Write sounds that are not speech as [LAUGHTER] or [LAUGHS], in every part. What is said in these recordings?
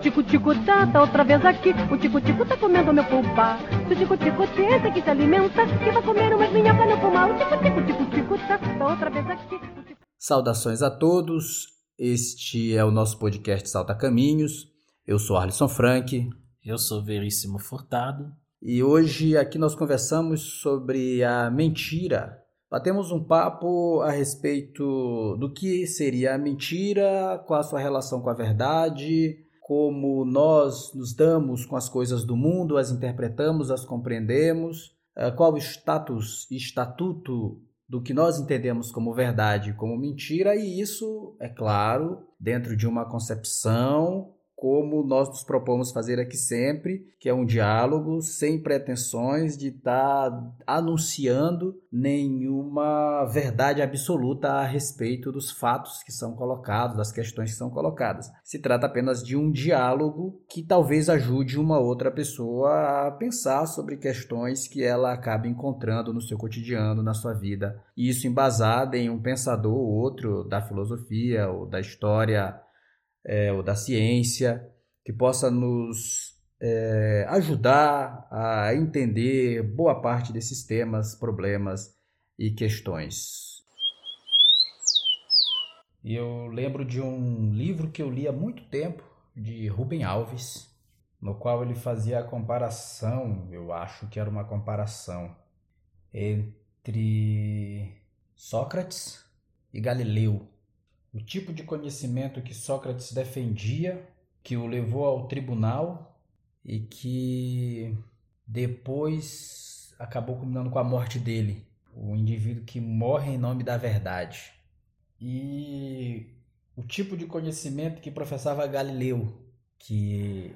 tico-tico tá, tá outra vez aqui. O tico-tico tá comendo meu pulpa. Se o tico-tico tenta que se alimenta, que vai comer umas minhocas no pulmão. O tico-tico, tico-tico tá, tá outra vez aqui. Saudações a todos. Este é o nosso podcast Salta Caminhos. Eu sou Arlisson Frank. Eu sou Veríssimo Furtado. E hoje aqui nós conversamos sobre a mentira Batemos um papo a respeito do que seria a mentira, qual a sua relação com a verdade, como nós nos damos com as coisas do mundo, as interpretamos, as compreendemos, eh, qual o status e estatuto do que nós entendemos como verdade, como mentira, e isso, é claro, dentro de uma concepção como nós nos propomos fazer aqui sempre, que é um diálogo sem pretensões de estar tá anunciando nenhuma verdade absoluta a respeito dos fatos que são colocados, das questões que são colocadas. Se trata apenas de um diálogo que talvez ajude uma outra pessoa a pensar sobre questões que ela acaba encontrando no seu cotidiano, na sua vida. E isso embasado em um pensador ou outro da filosofia ou da história é, ou da ciência, que possa nos é, ajudar a entender boa parte desses temas, problemas e questões. Eu lembro de um livro que eu li há muito tempo, de Rubem Alves, no qual ele fazia a comparação, eu acho que era uma comparação, entre Sócrates e Galileu o tipo de conhecimento que Sócrates defendia, que o levou ao tribunal e que depois acabou culminando com a morte dele, o indivíduo que morre em nome da verdade. E o tipo de conhecimento que professava Galileu, que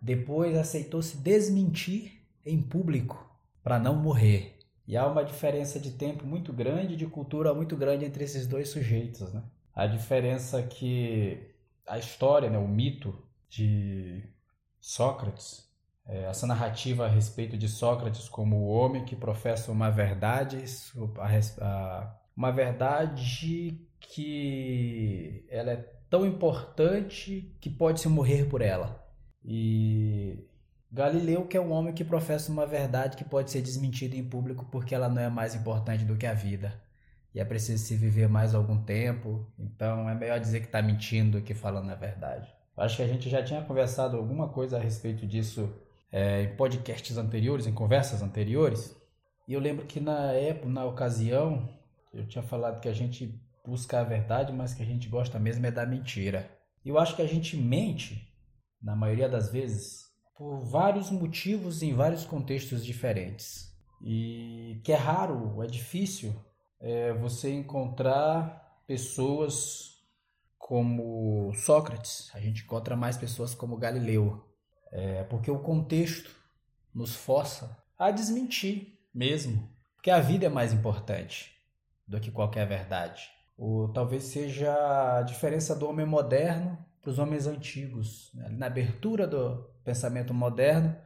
depois aceitou se desmentir em público para não morrer. E há uma diferença de tempo muito grande, de cultura muito grande entre esses dois sujeitos, né? A diferença que a história, né, o mito de Sócrates, é, essa narrativa a respeito de Sócrates como o homem que professa uma verdade, uma verdade que ela é tão importante que pode-se morrer por ela. E Galileu, que é um homem que professa uma verdade que pode ser desmentida em público porque ela não é mais importante do que a vida e é preciso se viver mais algum tempo. Então é melhor dizer que está mentindo do que falando a verdade. Acho que a gente já tinha conversado alguma coisa a respeito disso é, em podcasts anteriores, em conversas anteriores. E eu lembro que na época, na ocasião, eu tinha falado que a gente busca a verdade, mas que a gente gosta mesmo é da mentira. Eu acho que a gente mente, na maioria das vezes, por vários motivos em vários contextos diferentes. E que é raro, é difícil é você encontrar pessoas como Sócrates, a gente encontra mais pessoas como Galileu, é, porque o contexto nos força a desmentir mesmo, porque a vida é mais importante do que qualquer verdade. Ou talvez seja a diferença do homem moderno para os homens antigos. Né? Na abertura do pensamento moderno,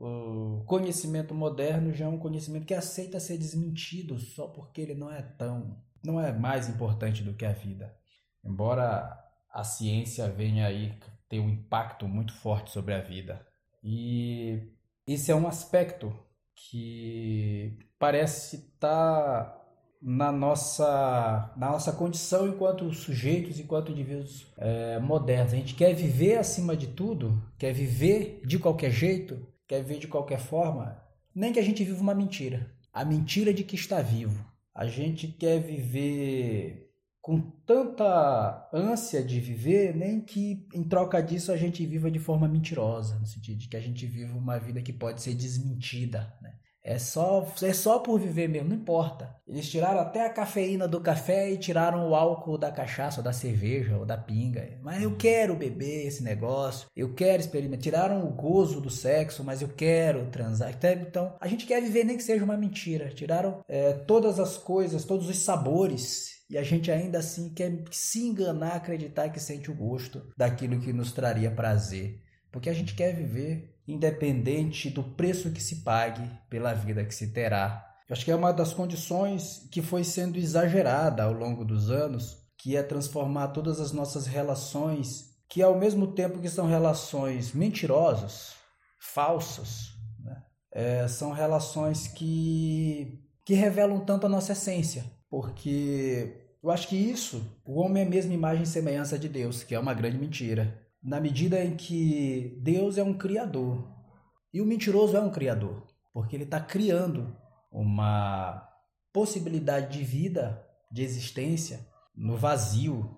o conhecimento moderno já é um conhecimento que aceita ser desmentido só porque ele não é tão, não é mais importante do que a vida. Embora a ciência venha aí ter um impacto muito forte sobre a vida. E esse é um aspecto que parece estar na nossa, na nossa condição enquanto sujeitos, enquanto indivíduos é, modernos. A gente quer viver acima de tudo, quer viver de qualquer jeito, quer ver de qualquer forma, nem que a gente viva uma mentira. A mentira de que está vivo. A gente quer viver com tanta ânsia de viver, nem que em troca disso a gente viva de forma mentirosa, no sentido de que a gente viva uma vida que pode ser desmentida. Né? É só, é só por viver mesmo, não importa. Eles tiraram até a cafeína do café e tiraram o álcool da cachaça, ou da cerveja, ou da pinga. Mas eu quero beber esse negócio, eu quero experimentar. Tiraram o gozo do sexo, mas eu quero transar. Então, a gente quer viver nem que seja uma mentira. Tiraram é, todas as coisas, todos os sabores e a gente ainda assim quer se enganar, acreditar que sente o gosto daquilo que nos traria prazer. Porque a gente quer viver independente do preço que se pague pela vida que se terá. Eu acho que é uma das condições que foi sendo exagerada ao longo dos anos, que é transformar todas as nossas relações que ao mesmo tempo que são relações mentirosas, falsas, né? é, são relações que, que revelam tanto a nossa essência, porque eu acho que isso, o homem é a mesma imagem e semelhança de Deus, que é uma grande mentira. Na medida em que Deus é um criador e o mentiroso é um criador, porque ele está criando uma possibilidade de vida, de existência no vazio,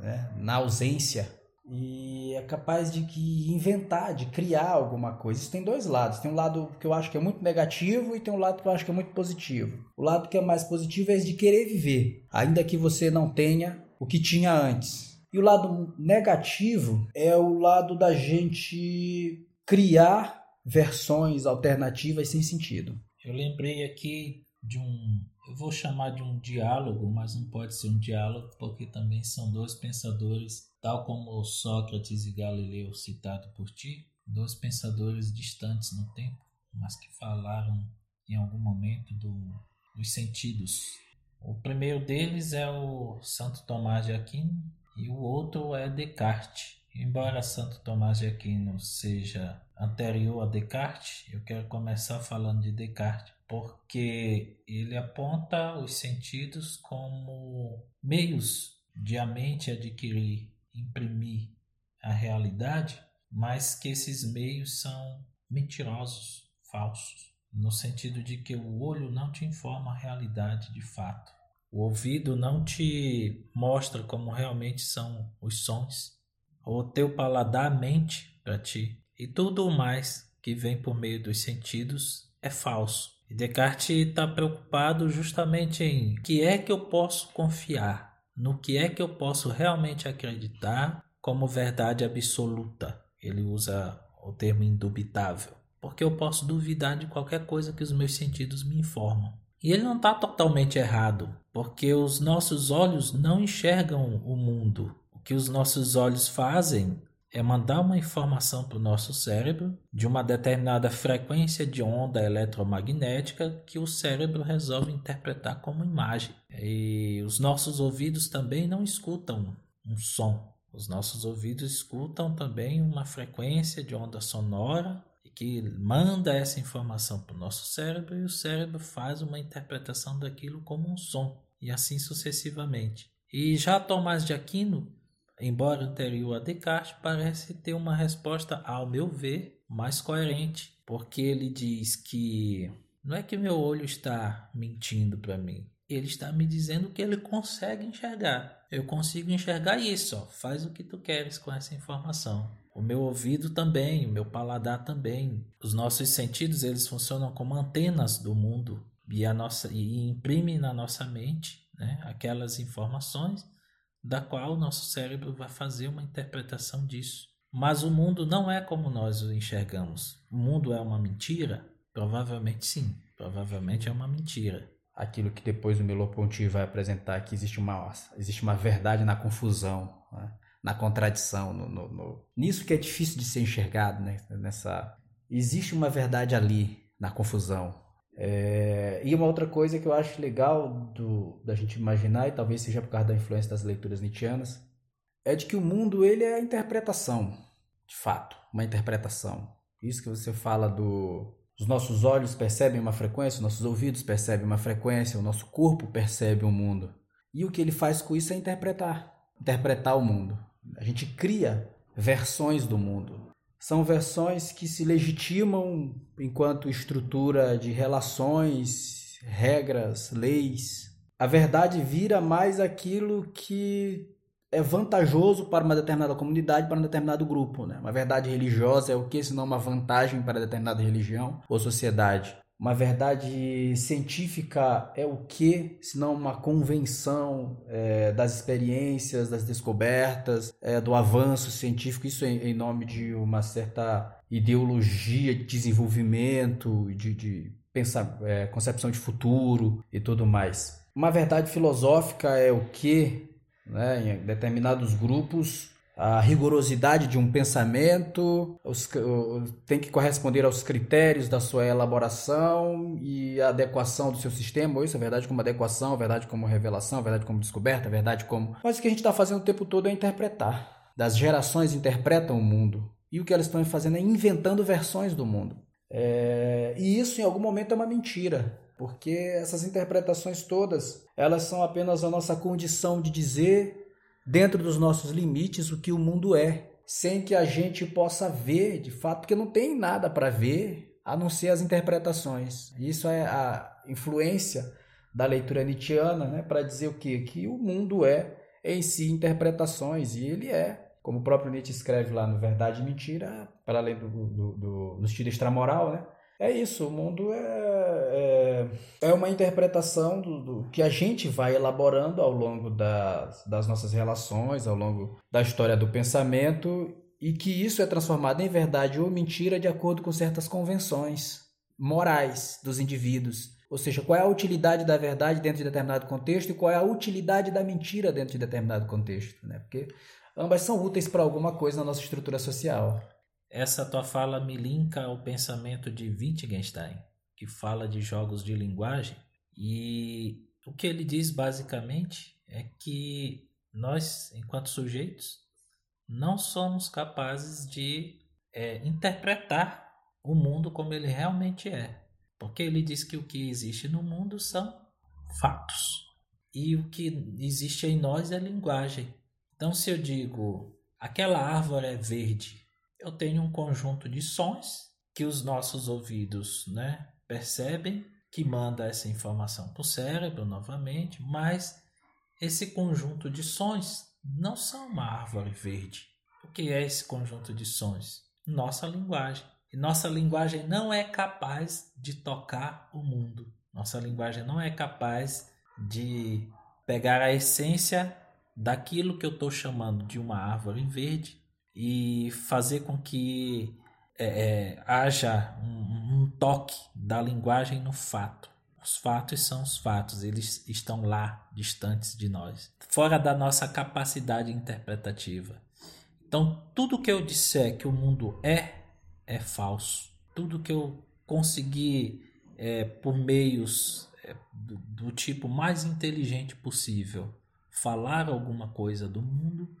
né? na ausência e é capaz de que inventar, de criar alguma coisa. Isso tem dois lados. Tem um lado que eu acho que é muito negativo e tem um lado que eu acho que é muito positivo. O lado que é mais positivo é de querer viver, ainda que você não tenha o que tinha antes. E o lado negativo é o lado da gente criar versões alternativas sem sentido. Eu lembrei aqui de um eu vou chamar de um diálogo, mas não pode ser um diálogo porque também são dois pensadores, tal como Sócrates e Galileu citado por ti, dois pensadores distantes no tempo, mas que falaram em algum momento do, dos sentidos. O primeiro deles é o Santo Tomás de Aquino e o outro é Descartes. Embora Santo Tomás de Aquino seja anterior a Descartes, eu quero começar falando de Descartes porque ele aponta os sentidos como meios de a mente adquirir, imprimir a realidade, mas que esses meios são mentirosos, falsos, no sentido de que o olho não te informa a realidade de fato. O ouvido não te mostra como realmente são os sons. O teu paladar mente para ti. E tudo mais que vem por meio dos sentidos é falso. E Descartes está preocupado justamente em que é que eu posso confiar, no que é que eu posso realmente acreditar como verdade absoluta. Ele usa o termo indubitável, porque eu posso duvidar de qualquer coisa que os meus sentidos me informam. E ele não está totalmente errado, porque os nossos olhos não enxergam o mundo. O que os nossos olhos fazem é mandar uma informação para o nosso cérebro de uma determinada frequência de onda eletromagnética que o cérebro resolve interpretar como imagem. E os nossos ouvidos também não escutam um som. Os nossos ouvidos escutam também uma frequência de onda sonora que manda essa informação para o nosso cérebro e o cérebro faz uma interpretação daquilo como um som e assim sucessivamente. E já Tomás de Aquino embora anterior a Descartes, parece ter uma resposta, ao meu ver, mais coerente, porque ele diz que não é que meu olho está mentindo para mim, ele está me dizendo que ele consegue enxergar. Eu consigo enxergar isso, ó. faz o que tu queres com essa informação. O meu ouvido também, o meu paladar também. Os nossos sentidos, eles funcionam como antenas do mundo e a nossa e imprimem na nossa mente, né, aquelas informações da qual o nosso cérebro vai fazer uma interpretação disso. Mas o mundo não é como nós o enxergamos. O mundo é uma mentira? Provavelmente sim. Provavelmente é uma mentira. Aquilo que depois o Merleau-Ponty vai apresentar que existe uma existe uma verdade na confusão, né? Na contradição, no, no, no... nisso que é difícil de ser enxergado, né? Nessa existe uma verdade ali na confusão, é, e uma outra coisa que eu acho legal do, da gente imaginar, e talvez seja por causa da influência das leituras nietzschianas, é de que o mundo ele é interpretação, de fato, uma interpretação. Isso que você fala do os nossos olhos percebem uma frequência, os nossos ouvidos percebem uma frequência, o nosso corpo percebe o um mundo. E o que ele faz com isso é interpretar, interpretar o mundo. A gente cria versões do mundo são versões que se legitimam enquanto estrutura de relações, regras, leis. A verdade vira mais aquilo que é vantajoso para uma determinada comunidade, para um determinado grupo. Né? Uma verdade religiosa é o que, senão uma vantagem para determinada religião ou sociedade. Uma verdade científica é o que, senão uma convenção é, das experiências, das descobertas, é, do avanço científico, isso em, em, nome de uma certa ideologia de desenvolvimento, de, de pensar, é, concepção de futuro e tudo mais. Uma verdade filosófica é o que, né, em determinados grupos, a rigorosidade de um pensamento, os, tem que corresponder aos critérios da sua elaboração e a adequação do seu sistema, isso é verdade como adequação, verdade como revelação, verdade como descoberta, verdade como. Mas o que a gente está fazendo o tempo todo é interpretar. das gerações interpretam o mundo. E o que elas estão fazendo é inventando versões do mundo. É... E isso em algum momento é uma mentira, porque essas interpretações todas, elas são apenas a nossa condição de dizer, dentro dos nossos limites, o que o mundo é, sem que a gente possa ver de fato, porque não tem nada para ver a não ser as interpretações. Isso é a influência da leitura nietzschiana né, para dizer o quê? Que o mundo é em si interpretações, e ele é, como o próprio Nietzsche escreve lá no Verdade e Mentira, para além do, do, do, do estilo extramoral, né? É isso, o mundo é, é, é uma interpretação do, do, que a gente vai elaborando ao longo das, das nossas relações, ao longo da história do pensamento, e que isso é transformado em verdade ou mentira de acordo com certas convenções morais dos indivíduos. Ou seja, qual é a utilidade da verdade dentro de determinado contexto e qual é a utilidade da mentira dentro de determinado contexto. Né? Porque ambas são úteis para alguma coisa na nossa estrutura social. Essa tua fala me linka ao pensamento de Wittgenstein, que fala de jogos de linguagem, e o que ele diz basicamente é que nós, enquanto sujeitos, não somos capazes de é, interpretar o mundo como ele realmente é. Porque ele diz que o que existe no mundo são fatos. E o que existe em nós é linguagem. Então, se eu digo aquela árvore é verde, eu tenho um conjunto de sons que os nossos ouvidos né, percebem, que manda essa informação para o cérebro novamente, mas esse conjunto de sons não são uma árvore verde. O que é esse conjunto de sons? Nossa linguagem. E nossa linguagem não é capaz de tocar o mundo. Nossa linguagem não é capaz de pegar a essência daquilo que eu estou chamando de uma árvore verde e fazer com que é, é, haja um, um toque da linguagem no fato. Os fatos são os fatos, eles estão lá, distantes de nós, fora da nossa capacidade interpretativa. Então, tudo que eu disser que o mundo é, é falso. Tudo que eu conseguir é, por meios é, do, do tipo mais inteligente possível falar alguma coisa do mundo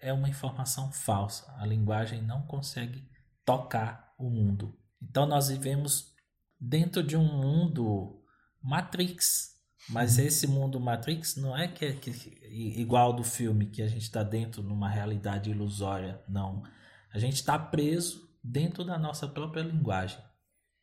é uma informação falsa. A linguagem não consegue tocar o mundo. Então nós vivemos dentro de um mundo Matrix. Mas uhum. esse mundo Matrix não é que, é que igual do filme que a gente está dentro numa realidade ilusória, não. A gente está preso dentro da nossa própria linguagem,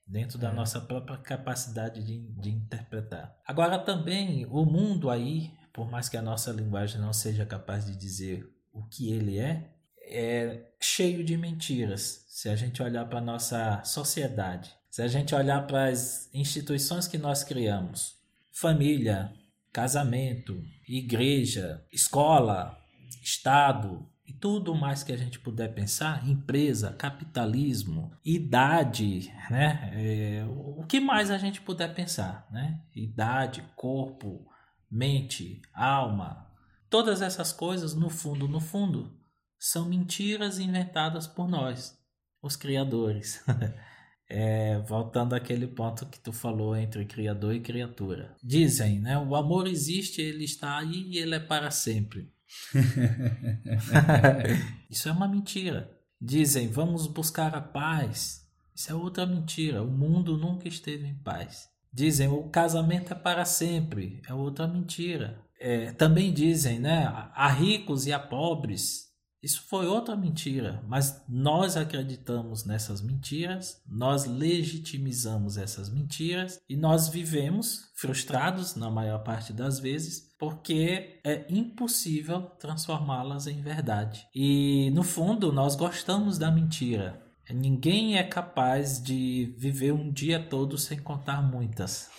dentro da é. nossa própria capacidade de, de interpretar. Agora também o mundo aí, por mais que a nossa linguagem não seja capaz de dizer o que ele é, é cheio de mentiras. Se a gente olhar para a nossa sociedade, se a gente olhar para as instituições que nós criamos, família, casamento, igreja, escola, Estado, e tudo mais que a gente puder pensar, empresa, capitalismo, idade, né? É, o que mais a gente puder pensar, né? Idade, corpo, mente, alma, todas essas coisas, no fundo, no fundo, são mentiras inventadas por nós, os criadores. [LAUGHS] É, voltando àquele ponto que tu falou entre criador e criatura. Dizem, né? O amor existe, ele está aí e ele é para sempre. [LAUGHS] Isso é uma mentira. Dizem, vamos buscar a paz. Isso é outra mentira. O mundo nunca esteve em paz. Dizem, o casamento é para sempre. É outra mentira. É, também dizem, né? Há ricos e há pobres. Isso foi outra mentira, mas nós acreditamos nessas mentiras, nós legitimizamos essas mentiras e nós vivemos frustrados na maior parte das vezes porque é impossível transformá-las em verdade. E no fundo, nós gostamos da mentira. Ninguém é capaz de viver um dia todo sem contar muitas.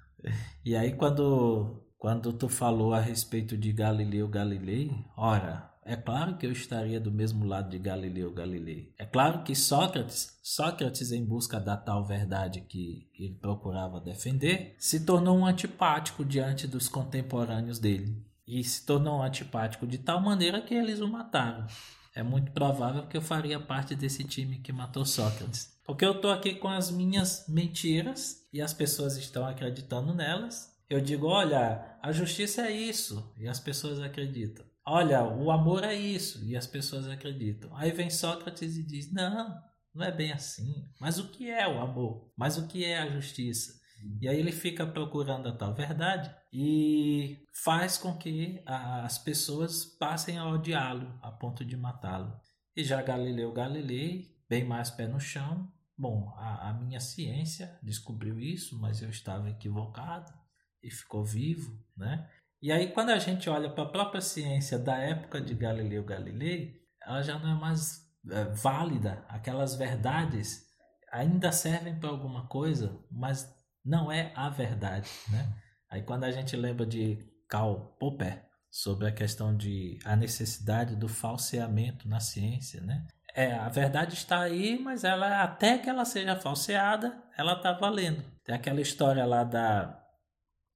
[LAUGHS] e aí quando quando tu falou a respeito de Galileu Galilei, ora, é claro que eu estaria do mesmo lado de Galileu Galilei. É claro que Sócrates, Sócrates em busca da tal verdade que ele procurava defender, se tornou um antipático diante dos contemporâneos dele. E se tornou um antipático de tal maneira que eles o mataram. É muito provável que eu faria parte desse time que matou Sócrates. Porque eu estou aqui com as minhas mentiras e as pessoas estão acreditando nelas. Eu digo, olha, a justiça é isso, e as pessoas acreditam. olha, o amor é isso, e as pessoas acreditam. Aí vem Sócrates e diz: não, não é bem assim. Mas o que é o amor? Mas o que é a justiça? E aí ele fica procurando a tal verdade e faz com que as pessoas passem a odiá-lo a ponto de matá-lo. E já Galileu Galilei, bem mais pé no chão, bom, a, a minha ciência descobriu isso, mas eu estava equivocado e ficou vivo, né? E aí quando a gente olha para a própria ciência da época de Galileu Galilei, ela já não é mais é, válida, aquelas verdades ainda servem para alguma coisa, mas não é a verdade, né? Aí quando a gente lembra de Karl Popper sobre a questão de a necessidade do falseamento na ciência, né? É, a verdade está aí, mas ela até que ela seja falseada, ela está valendo. Tem aquela história lá da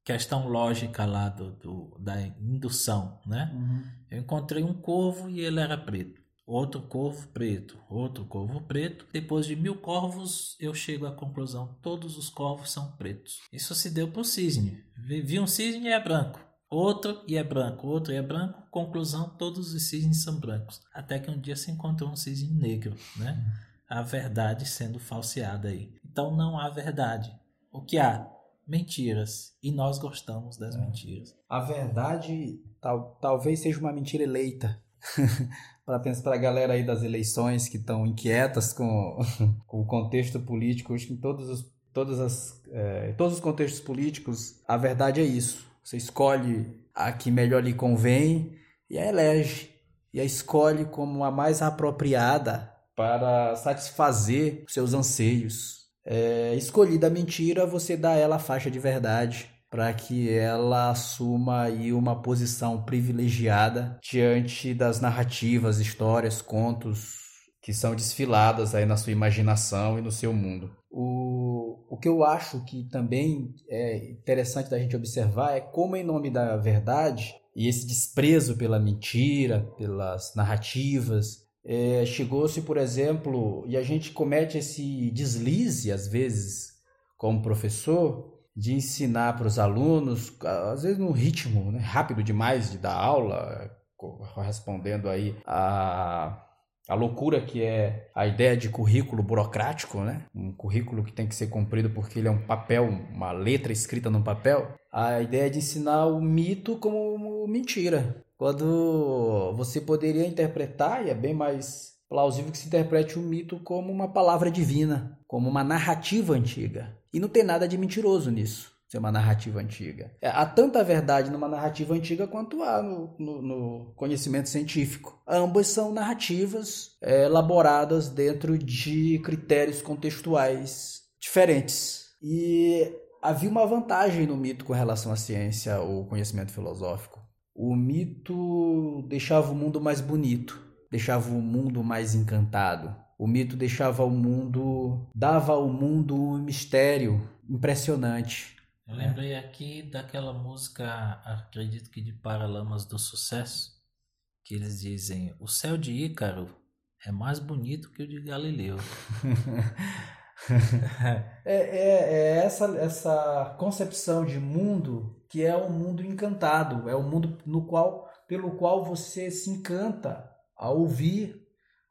questão lógica lá do, do da indução, né? Uhum. Eu encontrei um corvo e ele era preto outro corvo preto, outro corvo preto. Depois de mil corvos, eu chego à conclusão: todos os corvos são pretos. Isso se deu para o cisne. Vi um cisne e é branco. Outro e é branco, outro e é branco. Conclusão: todos os cisnes são brancos. Até que um dia se encontrou um cisne negro, né? A verdade sendo falseada aí. Então não há verdade. O que há? Mentiras. E nós gostamos das é. mentiras. A verdade tal, talvez seja uma mentira eleita. [LAUGHS] para pensar para a galera aí das eleições que estão inquietas com, [LAUGHS] com, o contexto político, acho que em todos os, todas as, é, todos os contextos políticos, a verdade é isso. Você escolhe a que melhor lhe convém e a elege. E a escolhe como a mais apropriada para satisfazer seus anseios. É, escolhida a mentira, você dá ela a faixa de verdade para que ela assuma aí uma posição privilegiada diante das narrativas, histórias, contos que são desfiladas aí na sua imaginação e no seu mundo. O, o que eu acho que também é interessante da gente observar é como, em nome da verdade, e esse desprezo pela mentira, pelas narrativas, é, chegou-se, por exemplo, e a gente comete esse deslize, às vezes, como professor, de ensinar para os alunos, às vezes num ritmo né, rápido demais de dar aula, correspondendo aí a a loucura que é a ideia de currículo burocrático, né? Um currículo que tem que ser cumprido porque ele é um papel, uma letra escrita num papel. A ideia de ensinar o mito como mentira. Quando você poderia interpretar, e é bem mais plausível que se interprete o mito como uma palavra divina, como uma narrativa antiga. E não tem nada de mentiroso nisso, ser uma narrativa antiga. É, há tanta verdade numa narrativa antiga quanto há no, no, no conhecimento científico. Ambas são narrativas é, elaboradas dentro de critérios contextuais diferentes. E havia uma vantagem no mito com relação à ciência ou conhecimento filosófico. O mito deixava o mundo mais bonito deixava o mundo mais encantado. O mito deixava o mundo, dava ao mundo um mistério impressionante. Eu lembrei aqui daquela música, acredito que de Paralamas do Sucesso, que eles dizem: O céu de Ícaro é mais bonito que o de Galileu. [LAUGHS] [LAUGHS] é, é, é, essa, essa concepção de mundo que é um mundo encantado, é um mundo no qual, pelo qual você se encanta a ouvir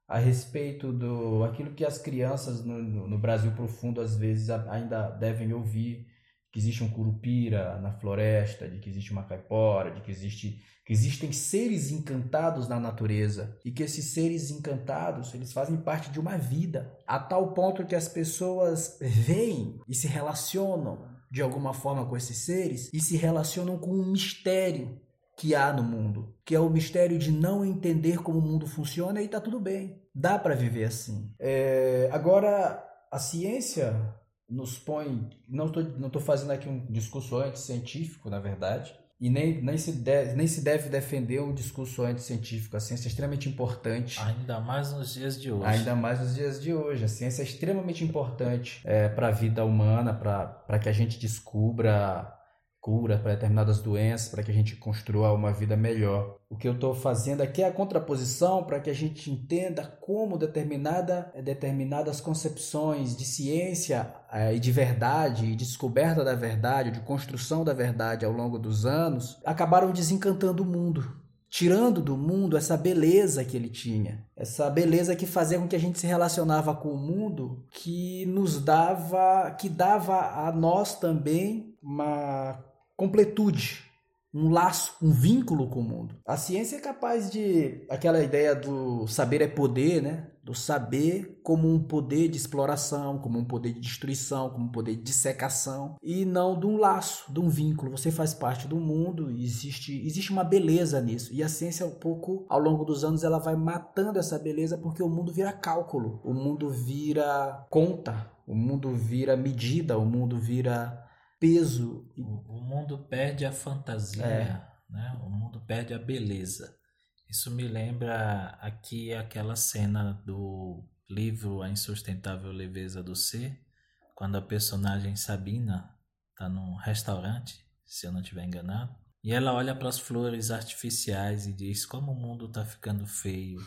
a respeito do aquilo que as crianças no, no Brasil profundo às vezes ainda devem ouvir que existe um curupira na floresta, de que existe uma caipora, de que existe que existem seres encantados na natureza e que esses seres encantados eles fazem parte de uma vida a tal ponto que as pessoas veem e se relacionam de alguma forma com esses seres e se relacionam com um mistério que há no mundo, que é o mistério de não entender como o mundo funciona e está tudo bem. Dá para viver assim. É, agora, a ciência nos põe. Não estou não tô fazendo aqui um discurso anticientífico, na verdade. E nem, nem, se deve, nem se deve defender um discurso anticientífico. A ciência é extremamente importante. Ainda mais nos dias de hoje. Ainda mais nos dias de hoje. A ciência é extremamente importante é, para a vida humana, para que a gente descubra cura para determinadas doenças, para que a gente construa uma vida melhor. O que eu estou fazendo aqui é a contraposição para que a gente entenda como determinada, determinadas concepções de ciência é, e de verdade, e descoberta da verdade, de construção da verdade ao longo dos anos, acabaram desencantando o mundo tirando do mundo essa beleza que ele tinha, essa beleza que fazia com que a gente se relacionava com o mundo, que nos dava, que dava a nós também uma completude, um laço, um vínculo com o mundo. A ciência é capaz de aquela ideia do saber é poder, né? Do saber como um poder de exploração, como um poder de destruição, como um poder de dissecação e não de um laço, de um vínculo. Você faz parte do mundo e existe existe uma beleza nisso. E a ciência um pouco ao longo dos anos ela vai matando essa beleza porque o mundo vira cálculo, o mundo vira conta, o mundo vira medida, o mundo vira peso. O, o mundo perde a fantasia, é. né? o mundo perde a beleza. Isso me lembra aqui aquela cena do livro A Insustentável Leveza do Ser, quando a personagem Sabina está num restaurante, se eu não estiver enganado, e ela olha para as flores artificiais e diz como o mundo está ficando feio.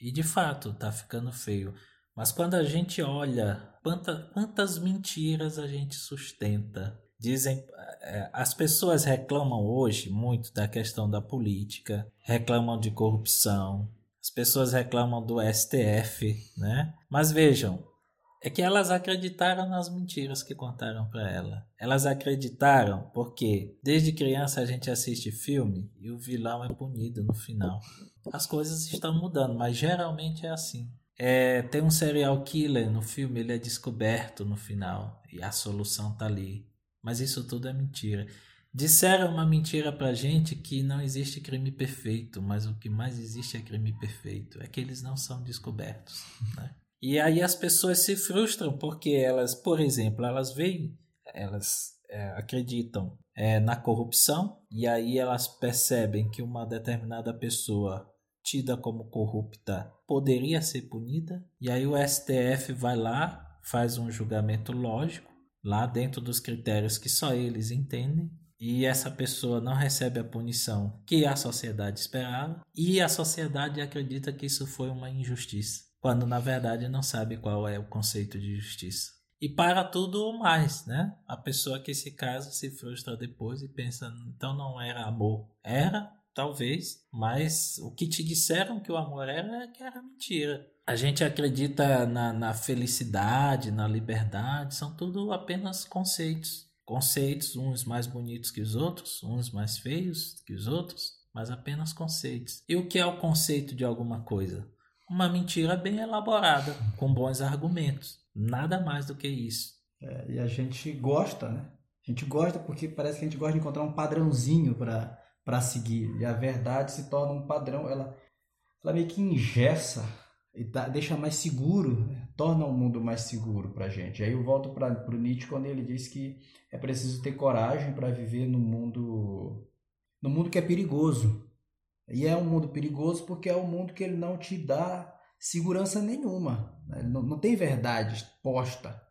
E de fato está ficando feio. Mas quando a gente olha quanta, quantas mentiras a gente sustenta Dizem, é, as pessoas reclamam hoje muito da questão da política, reclamam de corrupção, as pessoas reclamam do STF, né? Mas vejam, é que elas acreditaram nas mentiras que contaram para ela. Elas acreditaram porque desde criança a gente assiste filme e o vilão é punido no final. As coisas estão mudando, mas geralmente é assim. É, tem um serial killer no filme, ele é descoberto no final e a solução tá ali. Mas isso tudo é mentira. Disseram uma mentira pra gente que não existe crime perfeito, mas o que mais existe é crime perfeito. É que eles não são descobertos. Né? E aí as pessoas se frustram porque elas, por exemplo, elas veem, elas é, acreditam é, na corrupção e aí elas percebem que uma determinada pessoa tida como corrupta poderia ser punida e aí o STF vai lá, faz um julgamento lógico lá dentro dos critérios que só eles entendem, e essa pessoa não recebe a punição que a sociedade esperava, e a sociedade acredita que isso foi uma injustiça, quando na verdade não sabe qual é o conceito de justiça. E para tudo mais, né? A pessoa que se casa se frustra depois e pensa, então não era amor. Era, talvez, mas o que te disseram que o amor era, é que era mentira a gente acredita na, na felicidade, na liberdade, são tudo apenas conceitos. Conceitos, uns mais bonitos que os outros, uns mais feios que os outros, mas apenas conceitos. E o que é o conceito de alguma coisa? Uma mentira bem elaborada, com bons argumentos. Nada mais do que isso. É, e a gente gosta, né? A gente gosta porque parece que a gente gosta de encontrar um padrãozinho para seguir. E a verdade se torna um padrão, ela, ela meio que ingessa e deixa mais seguro, né? torna o mundo mais seguro para a gente. Aí eu volto para o Nietzsche quando ele diz que é preciso ter coragem para viver no mundo, no mundo que é perigoso. E é um mundo perigoso porque é um mundo que ele não te dá segurança nenhuma. Né? Não, não tem verdade posta,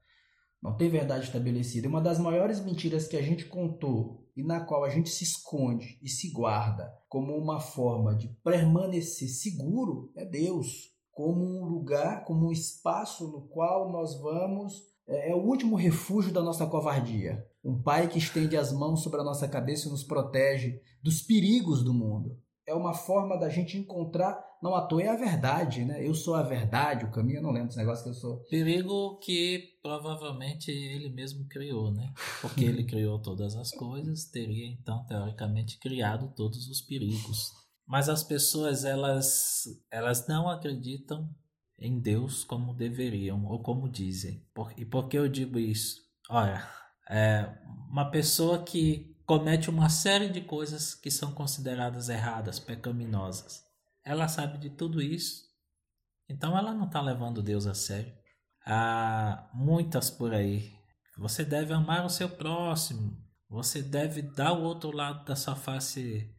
não tem verdade estabelecida. Uma das maiores mentiras que a gente contou e na qual a gente se esconde e se guarda como uma forma de permanecer seguro é Deus como um lugar, como um espaço no qual nós vamos. É, é o último refúgio da nossa covardia. Um pai que estende as mãos sobre a nossa cabeça e nos protege dos perigos do mundo. É uma forma da gente encontrar, não à toa é a verdade, né? Eu sou a verdade, o caminho, eu não lembro desse negócio que eu sou. Perigo que provavelmente ele mesmo criou, né? Porque ele criou todas as coisas, teria então, teoricamente, criado todos os perigos. Mas as pessoas elas elas não acreditam em Deus como deveriam ou como dizem. Por, e por que eu digo isso? Olha, é uma pessoa que comete uma série de coisas que são consideradas erradas, pecaminosas. Ela sabe de tudo isso, então ela não está levando Deus a sério. Há muitas por aí. Você deve amar o seu próximo. Você deve dar o outro lado da sua face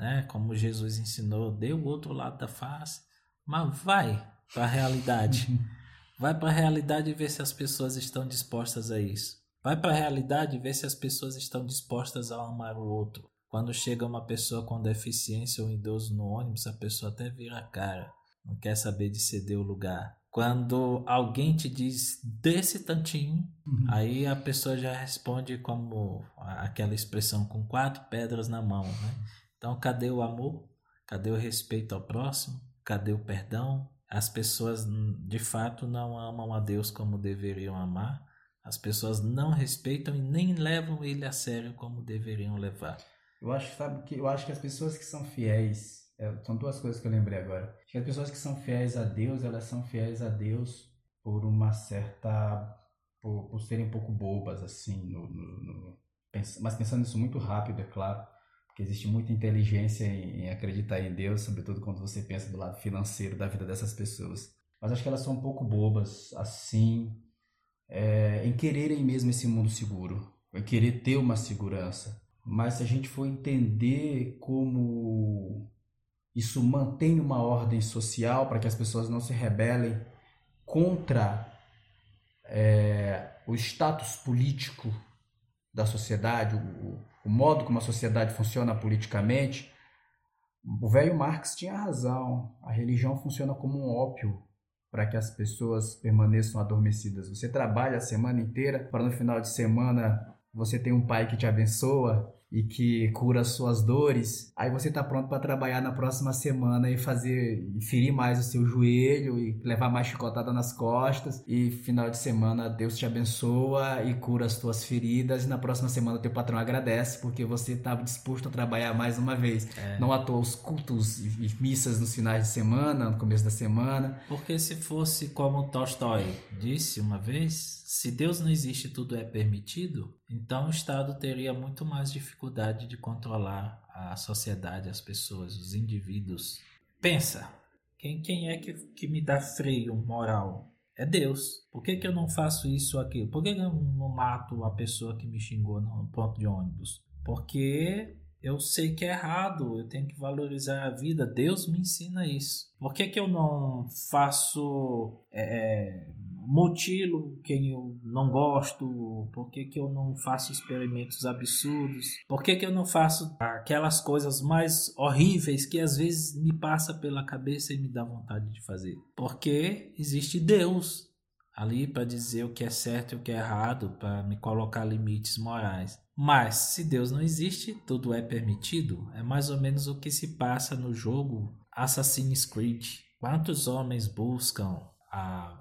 né? Como Jesus ensinou, dê o outro lado da face, mas vai para a realidade. [LAUGHS] Vai para a realidade e ver se as pessoas estão dispostas a isso. Vai para a realidade e ver se as pessoas estão dispostas a amar o outro. Quando chega uma pessoa com deficiência ou idoso no ônibus, a pessoa até vira a cara, não quer saber de ceder o lugar. Quando alguém te diz desse tantinho, uhum. aí a pessoa já responde como aquela expressão com quatro pedras na mão, né? Então, cadê o amor? Cadê o respeito ao próximo? Cadê o perdão? As pessoas de fato não amam a Deus como deveriam amar. As pessoas não respeitam e nem levam ele a sério como deveriam levar. Eu acho, sabe, que eu acho que as pessoas que são fiéis, é, são duas coisas que eu lembrei agora. Que as pessoas que são fiéis a Deus, elas são fiéis a Deus por uma certa por, por serem um pouco bobas assim, no, no, no, mas pensando nisso muito rápido, é claro, porque existe muita inteligência em, em acreditar em Deus, sobretudo quando você pensa do lado financeiro da vida dessas pessoas. Mas acho que elas são um pouco bobas assim, é, em quererem mesmo esse mundo seguro, em querer ter uma segurança. Mas se a gente for entender como isso mantém uma ordem social para que as pessoas não se rebelem contra é, o status político da sociedade, o, o modo como a sociedade funciona politicamente, o velho Marx tinha razão. A religião funciona como um ópio para que as pessoas permaneçam adormecidas. Você trabalha a semana inteira para no final de semana você ter um pai que te abençoa, e que cura suas dores, aí você está pronto para trabalhar na próxima semana e fazer e ferir mais o seu joelho e levar mais chicotada nas costas e final de semana Deus te abençoa e cura as tuas feridas e na próxima semana teu patrão agradece porque você estava disposto a trabalhar mais uma vez. É. Não à toa os cultos e missas nos finais de semana, no começo da semana. Porque se fosse como Tolstói disse uma vez, se Deus não existe tudo é permitido, então o Estado teria muito mais dificuldade de controlar a sociedade, as pessoas, os indivíduos. Pensa, quem, quem é que, que me dá freio moral? É Deus. Por que, que eu não faço isso ou aquilo? Por que, que eu não mato a pessoa que me xingou no ponto de ônibus? Porque eu sei que é errado, eu tenho que valorizar a vida. Deus me ensina isso. Por que, que eu não faço é, é mutilo quem eu não gosto, por que, que eu não faço experimentos absurdos, por que, que eu não faço aquelas coisas mais horríveis que às vezes me passa pela cabeça e me dá vontade de fazer. Porque existe Deus ali para dizer o que é certo e o que é errado, para me colocar limites morais. Mas se Deus não existe, tudo é permitido. É mais ou menos o que se passa no jogo Assassin's Creed. Quantos homens buscam a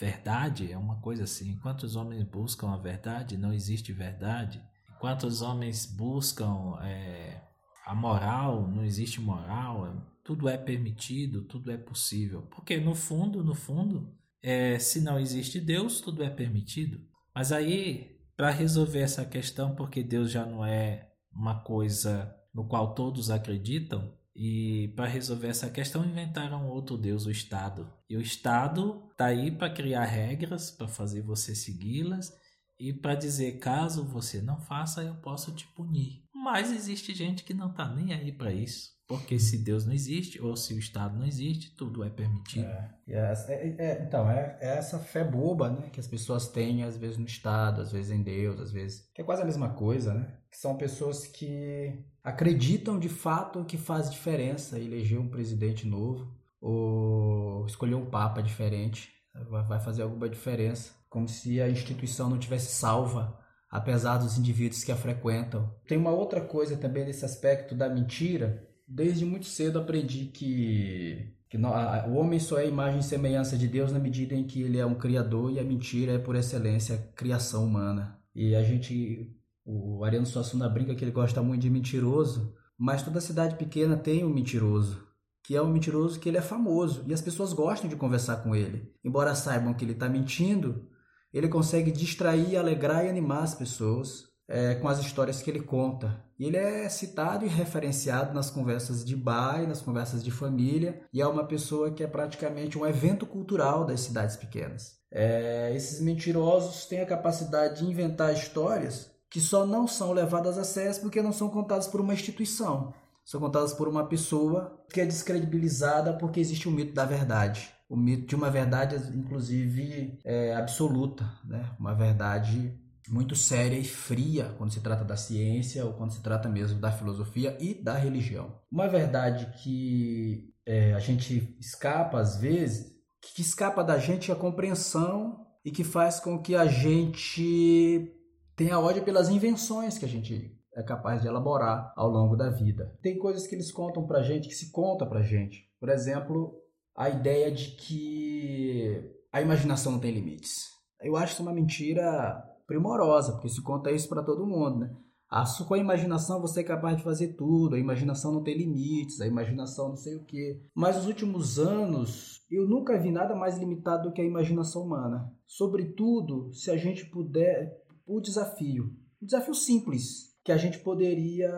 verdade é uma coisa assim. Enquanto os homens buscam a verdade, não existe verdade. Enquanto os homens buscam é, a moral, não existe moral. Tudo é permitido, tudo é possível. Porque no fundo, no fundo, é, se não existe Deus, tudo é permitido. Mas aí, para resolver essa questão, porque Deus já não é uma coisa no qual todos acreditam, e para resolver essa questão inventaram outro deus, o Estado. E o Estado tá aí para criar regras, para fazer você segui-las e para dizer caso você não faça, eu posso te punir. Mas existe gente que não tá nem aí para isso. Porque se Deus não existe, ou se o Estado não existe, tudo é permitido. É, é, é, então, é, é, essa fé boba né, que as pessoas têm, às vezes no Estado, às vezes em Deus, às vezes. Que é quase a mesma coisa, né? Que são pessoas que acreditam de fato que faz diferença eleger um presidente novo ou escolher um papa diferente. Vai fazer alguma diferença. Como se a instituição não tivesse salva apesar dos indivíduos que a frequentam. Tem uma outra coisa também nesse aspecto da mentira, Desde muito cedo aprendi que, que a, o homem só é imagem e semelhança de Deus na medida em que ele é um criador e a mentira é por excelência a criação humana. E a gente, o Ariano Suassuna brinca que ele gosta muito de mentiroso, mas toda cidade pequena tem um mentiroso, que é um mentiroso que ele é famoso e as pessoas gostam de conversar com ele. Embora saibam que ele está mentindo, ele consegue distrair, alegrar e animar as pessoas é, com as histórias que ele conta. E ele é citado e referenciado nas conversas de bar e nas conversas de família, e é uma pessoa que é praticamente um evento cultural das cidades pequenas. É, esses mentirosos têm a capacidade de inventar histórias que só não são levadas a sério porque não são contadas por uma instituição. São contadas por uma pessoa que é descredibilizada porque existe o mito da verdade. O mito de uma verdade, inclusive, é, absoluta, né? uma verdade muito séria e fria quando se trata da ciência ou quando se trata mesmo da filosofia e da religião. Uma verdade que é, a gente escapa às vezes, que escapa da gente a compreensão e que faz com que a gente tenha ódio pelas invenções que a gente é capaz de elaborar ao longo da vida. Tem coisas que eles contam pra gente, que se conta pra gente. Por exemplo, a ideia de que a imaginação não tem limites. Eu acho isso uma mentira primorosa, porque se conta isso para todo mundo, né? A, com a imaginação você é capaz de fazer tudo, a imaginação não tem limites, a imaginação não sei o quê. Mas nos últimos anos eu nunca vi nada mais limitado do que a imaginação humana. Sobretudo se a gente puder. O desafio. Um desafio simples que a gente poderia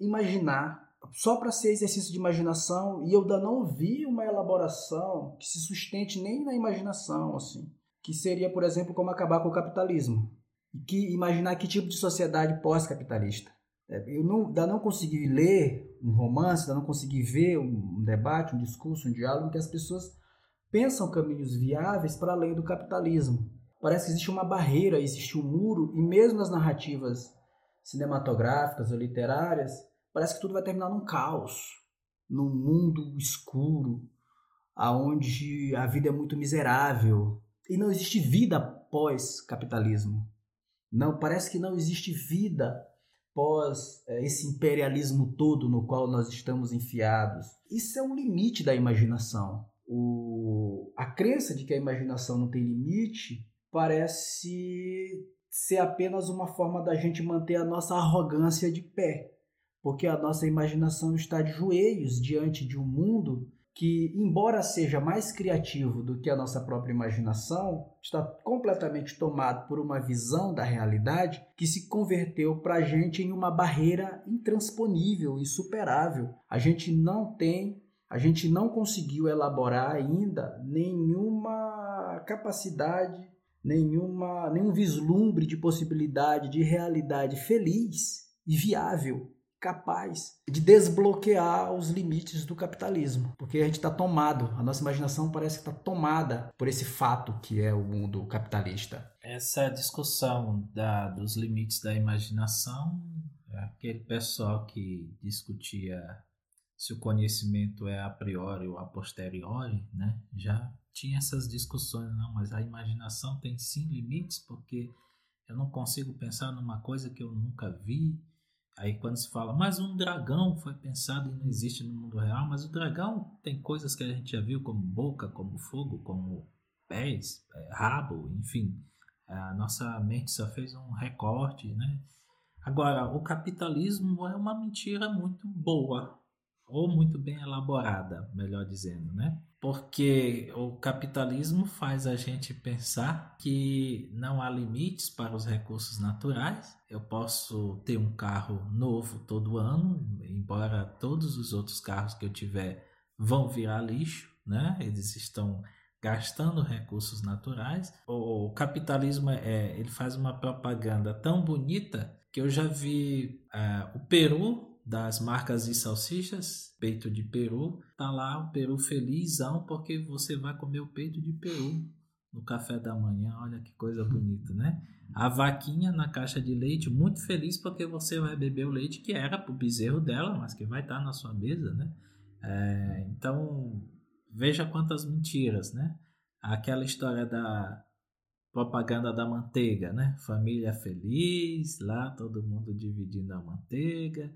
imaginar só para ser exercício de imaginação e eu ainda não vi uma elaboração que se sustente nem na imaginação assim que seria por exemplo como acabar com o capitalismo que imaginar que tipo de sociedade pós-capitalista. É, eu não, ainda não consegui ler um romance, ainda não consegui ver um debate, um discurso, um diálogo que as pessoas pensam caminhos viáveis para além do capitalismo. Parece que existe uma barreira, existe um muro, e mesmo nas narrativas cinematográficas ou literárias, parece que tudo vai terminar num caos, num mundo escuro, aonde a vida é muito miserável e não existe vida pós-capitalismo. Não, parece que não existe vida pós é, esse imperialismo todo no qual nós estamos enfiados. Isso é um limite da imaginação. O, a crença de que a imaginação não tem limite parece ser apenas uma forma da gente manter a nossa arrogância de pé, porque a nossa imaginação está de joelhos diante de um mundo que, embora seja mais criativo do que a nossa própria imaginação, está completamente tomado por uma visão da realidade que se converteu para a gente em uma barreira intransponível, insuperável. A gente não tem, a gente não conseguiu elaborar ainda nenhuma capacidade, nenhuma, nenhum vislumbre de possibilidade de realidade feliz e viável capaz de desbloquear os limites do capitalismo, porque a gente está tomado, a nossa imaginação parece que está tomada por esse fato que é o mundo capitalista. Essa discussão da, dos limites da imaginação, aquele pessoal que discutia se o conhecimento é a priori ou a posteriori, né? Já tinha essas discussões, não, mas a imaginação tem sim limites porque eu não consigo pensar numa coisa que eu nunca vi, Aí quando se fala, mas um dragão foi pensado e não existe no mundo real, mas o dragão tem coisas que a gente já viu como boca, como fogo, como pés, é, rabo, enfim. A nossa mente só fez um recorte, né? Agora, o capitalismo é uma mentira muito boa, ou muito bem elaborada, melhor dizendo, né? porque o capitalismo faz a gente pensar que não há limites para os recursos naturais. Eu posso ter um carro novo todo ano, embora todos os outros carros que eu tiver vão virar lixo, né? Eles estão gastando recursos naturais. O capitalismo é, ele faz uma propaganda tão bonita que eu já vi uh, o Peru das marcas de salsichas, peito de peru, tá lá o peru felizão porque você vai comer o peito de peru no café da manhã. Olha que coisa bonita, né? A vaquinha na caixa de leite, muito feliz porque você vai beber o leite que era pro bezerro dela, mas que vai estar tá na sua mesa, né? É, então, veja quantas mentiras, né? Aquela história da propaganda da manteiga, né? Família feliz, lá todo mundo dividindo a manteiga.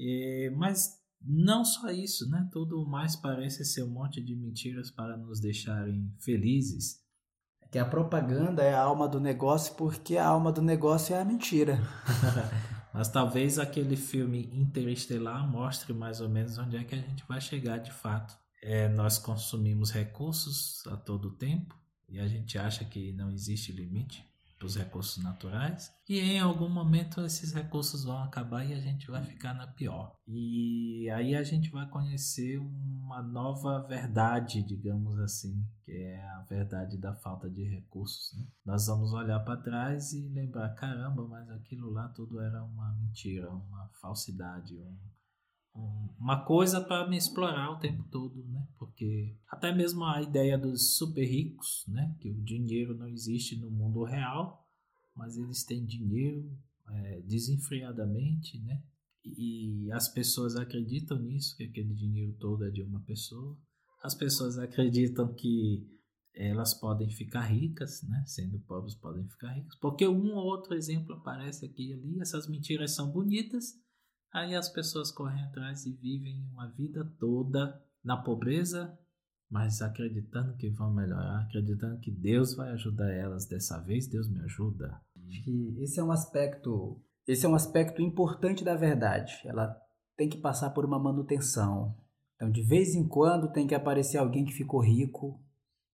É, mas não só isso, né? Tudo mais parece ser um monte de mentiras para nos deixarem felizes. É que a propaganda é a alma do negócio porque a alma do negócio é a mentira. [LAUGHS] Mas talvez aquele filme Interestelar mostre mais ou menos onde é que a gente vai chegar de fato. É, nós consumimos recursos a todo tempo e a gente acha que não existe limite os recursos naturais e em algum momento esses recursos vão acabar e a gente vai ficar na pior. E aí a gente vai conhecer uma nova verdade, digamos assim, que é a verdade da falta de recursos. Né? Nós vamos olhar para trás e lembrar: caramba, mas aquilo lá tudo era uma mentira, uma falsidade, um, uma coisa para me explorar o tempo todo, né? Porque até mesmo a ideia dos super ricos, né? Que o dinheiro não existe no mundo real, mas eles têm dinheiro é, desenfreadamente, né? E as pessoas acreditam nisso, que aquele dinheiro todo é de uma pessoa. As pessoas acreditam que elas podem ficar ricas, né? Sendo pobres podem ficar ricas, porque um ou outro exemplo aparece aqui e ali, essas mentiras são bonitas, aí as pessoas correm atrás e vivem uma vida toda na pobreza, mas acreditando que vão melhorar, acreditando que Deus vai ajudar elas dessa vez, Deus me ajuda. Acho que esse é um aspecto, esse é um aspecto importante da verdade. Ela tem que passar por uma manutenção. Então, de vez em quando tem que aparecer alguém que ficou rico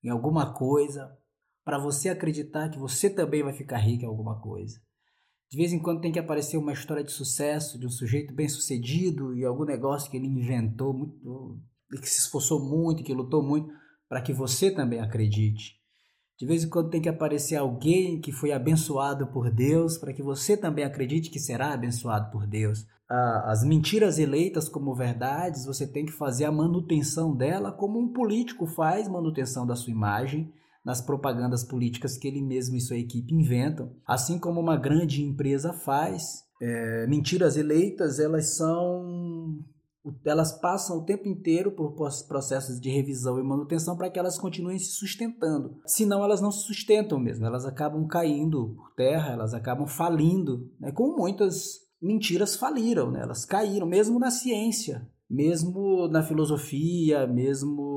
em alguma coisa para você acreditar que você também vai ficar rico em alguma coisa. De vez em quando tem que aparecer uma história de sucesso de um sujeito bem-sucedido e algum negócio que ele inventou muito que se esforçou muito, que lutou muito, para que você também acredite. De vez em quando tem que aparecer alguém que foi abençoado por Deus, para que você também acredite que será abençoado por Deus. As mentiras eleitas como verdades, você tem que fazer a manutenção dela como um político faz manutenção da sua imagem nas propagandas políticas que ele mesmo e sua equipe inventam. Assim como uma grande empresa faz, é, mentiras eleitas, elas são elas passam o tempo inteiro por processos de revisão e manutenção para que elas continuem se sustentando. Senão elas não se sustentam mesmo, elas acabam caindo por terra, elas acabam falindo, né? como muitas mentiras faliram, né? elas caíram, mesmo na ciência, mesmo na filosofia, mesmo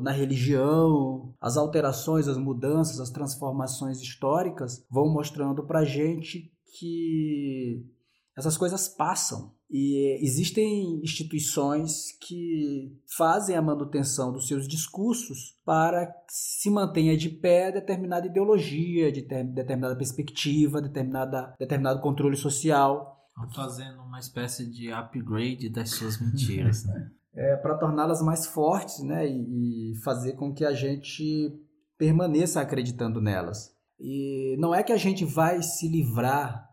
na religião. As alterações, as mudanças, as transformações históricas vão mostrando para gente que essas coisas passam e existem instituições que fazem a manutenção dos seus discursos para que se mantenha de pé determinada ideologia, de determinada perspectiva, determinada, determinado controle social. Fazendo uma espécie de upgrade das suas mentiras, né? [LAUGHS] É, para torná-las mais fortes né? E, e fazer com que a gente permaneça acreditando nelas. E não é que a gente vai se livrar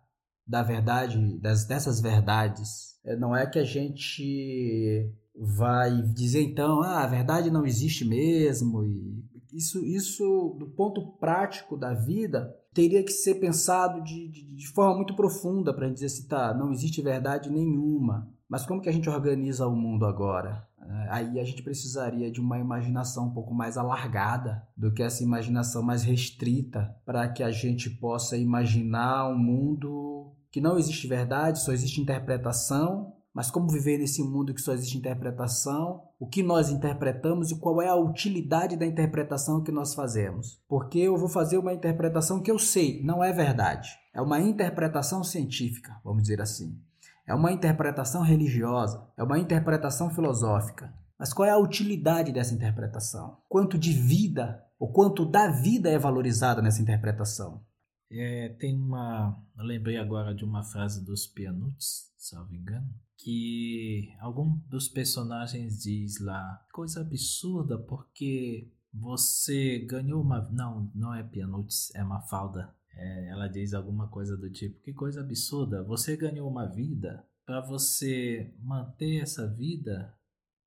da verdade, das, dessas verdades. É, não é que a gente vai dizer então, ah, a verdade não existe mesmo. E isso, isso do ponto prático da vida, teria que ser pensado de, de, de forma muito profunda para dizer assim, tá, não existe verdade nenhuma. Mas como que a gente organiza o mundo agora? É, aí a gente precisaria de uma imaginação um pouco mais alargada do que essa imaginação mais restrita para que a gente possa imaginar um mundo que não existe verdade, só existe interpretação, mas como viver nesse mundo que só existe interpretação, o que nós interpretamos e qual é a utilidade da interpretação que nós fazemos. Porque eu vou fazer uma interpretação que eu sei, não é verdade. É uma interpretação científica, vamos dizer assim. É uma interpretação religiosa, é uma interpretação filosófica. Mas qual é a utilidade dessa interpretação? Quanto de vida, ou quanto da vida é valorizada nessa interpretação? É, tem uma. Eu lembrei agora de uma frase dos Pianuts, salvo engano, que algum dos personagens diz lá: coisa absurda, porque você ganhou uma. Não, não é Pianuts, é Mafalda. É, ela diz alguma coisa do tipo: que coisa absurda, você ganhou uma vida, para você manter essa vida,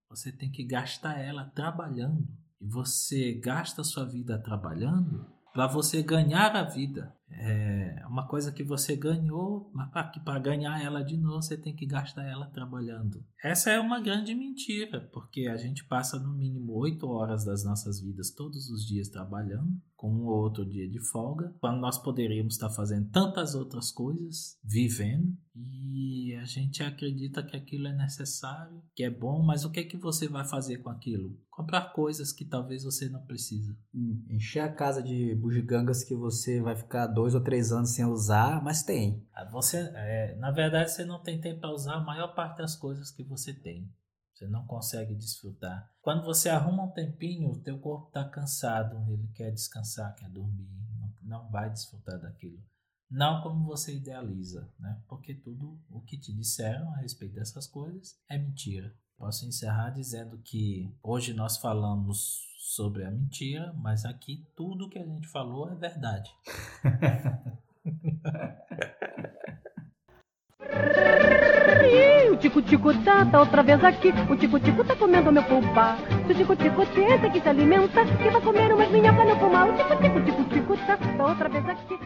você tem que gastar ela trabalhando. E você gasta sua vida trabalhando para você ganhar a vida. É uma coisa que você ganhou, mas para ganhar ela de novo, você tem que gastar ela trabalhando. Essa é uma grande mentira, porque a gente passa no mínimo oito horas das nossas vidas todos os dias trabalhando, com um ou outro dia de folga, quando nós poderíamos estar fazendo tantas outras coisas, vivendo, e a gente acredita que aquilo é necessário, que é bom, mas o que é que você vai fazer com aquilo? Comprar coisas que talvez você não precisa. Encher a casa de bugigangas que você vai ficar dois ou três anos sem usar, mas tem. Ah, você, é, na verdade, você não tem tempo para usar a maior parte das coisas que você tem. Você não consegue desfrutar. Quando você arruma um tempinho, o teu corpo está cansado, ele quer descansar, quer dormir, não, não vai desfrutar daquilo. Não como você idealiza, né? Porque tudo o que te disseram a respeito dessas coisas é mentira. Posso encerrar dizendo que hoje nós falamos sobre a mentira, mas aqui tudo que a gente falou é verdade. o tico-tico tá, tá outra vez aqui. O tico-tico tá comendo meu pulpa. Se o tico-tico tenta que se alimenta, que vai comer umas minhocas no pulmão. O tico-tico, tico-tico tá, tá outra vez aqui.